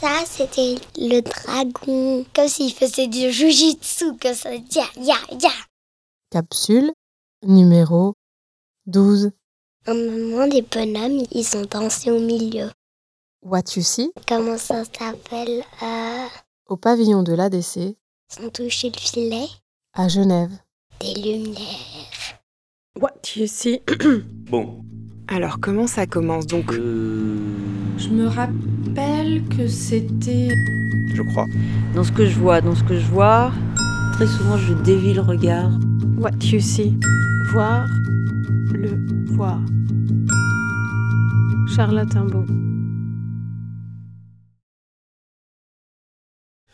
Ça, c'était le dragon. Comme s'il faisait du jujitsu, comme ça. Ya, ya, ya. Capsule numéro 12. Un moment, les bonhommes, ils ont dansé au milieu. What you see Comment ça s'appelle euh, au pavillon de l'ADC Ils ont touché le filet. à Genève. Des lumières. What you see Bon. Alors comment ça commence donc? Euh, Je me rappelle que c'était. je crois. Dans ce que je vois, dans ce que je vois, très souvent je dévie le regard. What you see Voir le voir. Charlotte Imbeau.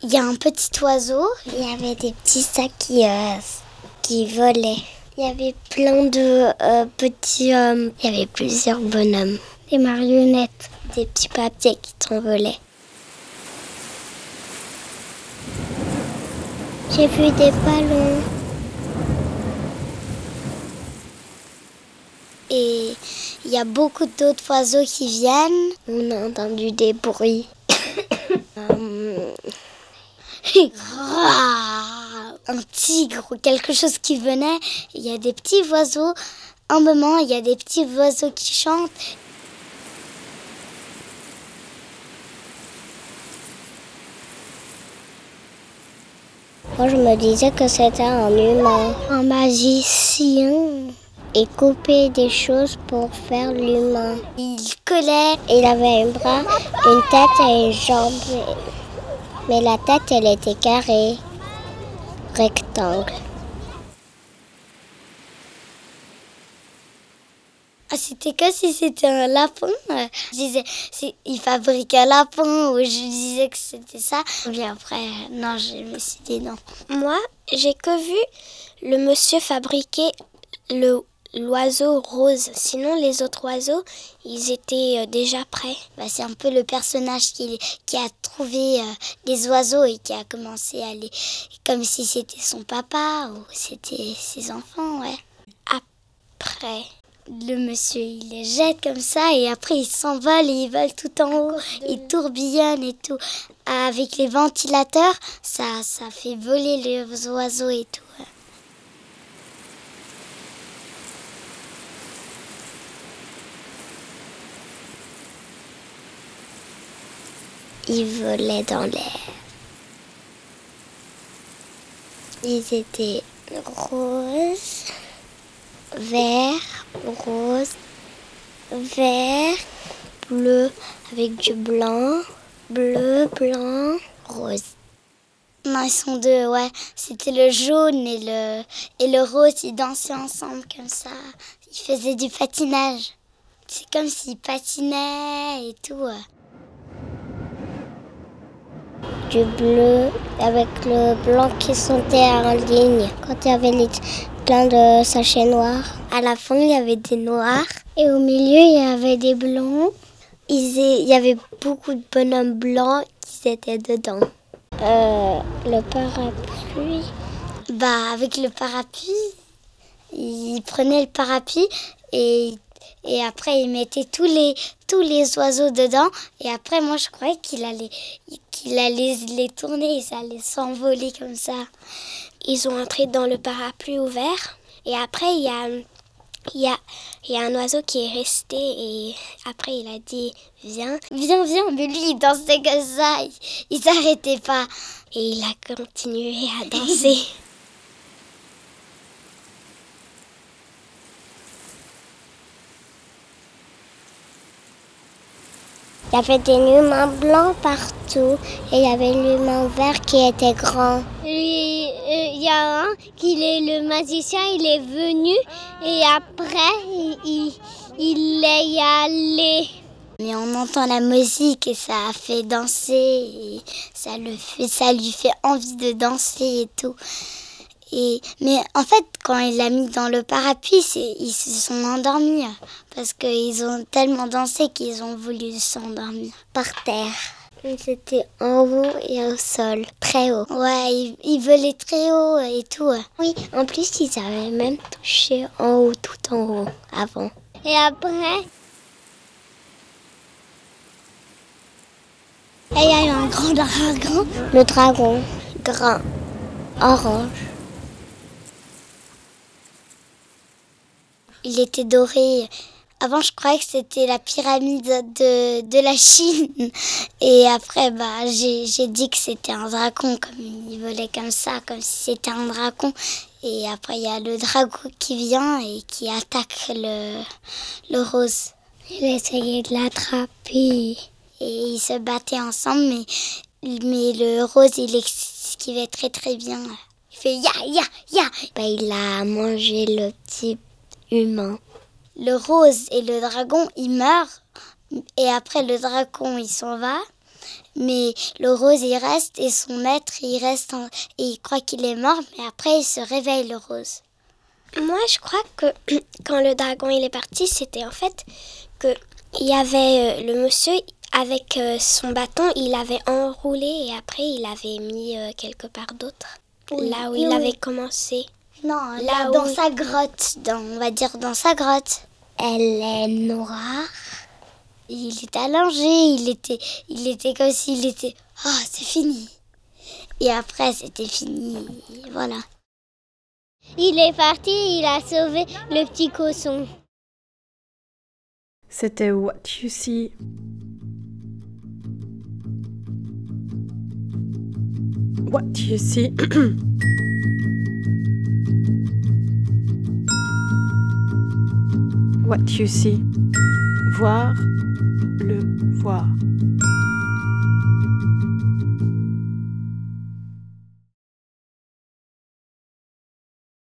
Il y a un petit oiseau. Il y avait des petits sacs qui, euh, qui volaient. Il y avait plein de euh, petits. euh, il y avait plusieurs bonhommes. Des marionnettes. Des petits papiers qui s'envolaient. J'ai vu des ballons. Et il y a beaucoup d'autres oiseaux qui viennent. On a entendu des bruits. Euh, un tigre ou quelque chose qui venait. Il y a des petits oiseaux. Un moment, il y a des petits oiseaux qui chantent. Moi, je me disais que c'était un humain, un magicien. Il coupait des choses pour faire l'humain. Il collait, il avait un bras, une tête et une jambe. Mais la tête, elle était carrée, rectangle. C'était comme si c'était un lapin. Je disais, il fabrique un lapin, ou je disais que c'était ça. Puis après, non, je me suis dit non. Moi, j'ai que vu le monsieur fabriquer le l'oiseau rose. Sinon, les autres oiseaux, ils étaient euh, déjà prêts. Bah, c'est un peu le personnage qui, qui a trouvé euh, les oiseaux et qui a commencé à les... Comme si c'était son papa ou c'était ses enfants, ouais. Après, le monsieur, il les jette comme ça et après, ils s'envolent et ils volent tout en haut. Ils tourbillonnent et tout. Avec les ventilateurs, ça, ça fait voler les oiseaux et tout. Ils volaient dans l'air. Ils étaient roses, verts, rose, vert, bleu avec du blanc, bleu, blanc, rose. Non, ils sont deux, ouais. C'était le jaune et le, et le rose, ils dansaient ensemble comme ça. Ils faisaient du patinage. C'est comme s'ils patinaient et tout. Du bleu avec le blanc qui sautait en ligne. Quand il y avait les, plein de sachets noirs. À la fin, il y avait des noirs. Et au milieu, il y avait des é- il y avait beaucoup de bonhommes blancs qui étaient dedans. Euh, le parapluie. Bah, avec le parapluie, il prenait le parapluie et, et après il mettait tous les, tous les oiseaux dedans. Et après, moi, je croyais qu'il allait, qu'il allait les tourner et ça allait s'envoler comme ça. Ils ont entré dans le parapluie ouvert. Et après, il y a, un oiseau qui est resté et après, il a dit Viens, viens, viens. Mais lui, il dansait comme ça. Il, il s'arrêtait pas. Et il a continué à danser. Il y avait des humains blancs partout et il y avait l'humain vert qui était grand. Il y a un qui est le magicien, il est venu et après il, il, est allé. Mais on entend la musique et ça a fait danser et ça, le fait, ça lui fait envie de danser et tout. Et, mais en fait, quand il l'a mis dans le parapluie, ils se sont endormis. Parce qu'ils ont tellement dansé qu'ils ont voulu s'endormir par terre. Ils étaient en haut et au sol, très haut. Ouais, ils, ils volaient très haut et tout. Oui, en plus, ils avaient même touché en haut, tout en haut, avant. Et après? Et il y a eu un grand dragon. Le dragon, grand, orange. Il était doré. Avant, je croyais que c'était la pyramide de, de la Chine. Et après, bah, j'ai dit que c'était un dragon, comme il volait comme ça, comme si c'était un dragon. Et après, il y a le dragon qui vient et qui attaque le, le rose. Il essayait de l'attraper. Et ils se battaient ensemble, mais, mais le rose, il esquivait très très bien. Il fait ya, ya, ya. Bah, il a mangé le petit humain. Le rose et le dragon, ils meurent. Et après, le dragon, il s'en va. Mais le rose, il reste. Et son maître, il reste. en- Et il croit qu'il est mort. Mais après, il se réveille, le rose. Moi, je crois que quand le dragon il est parti, c'était en fait que il y avait euh, le monsieur avec euh, son bâton, il avait enroulé et après il avait mis euh, quelque part d'autre. Là où il avait commencé. Non, là, dans sa grotte, dans, on va dire dans sa grotte. Elle est noire. Il était allongé, il était, il était comme s'il était. Ah, c'est fini. Et après, c'était fini. Voilà. Il est parti, il a sauvé le petit cochon. C'était What You See. What You See. What You See. Voir, le voir.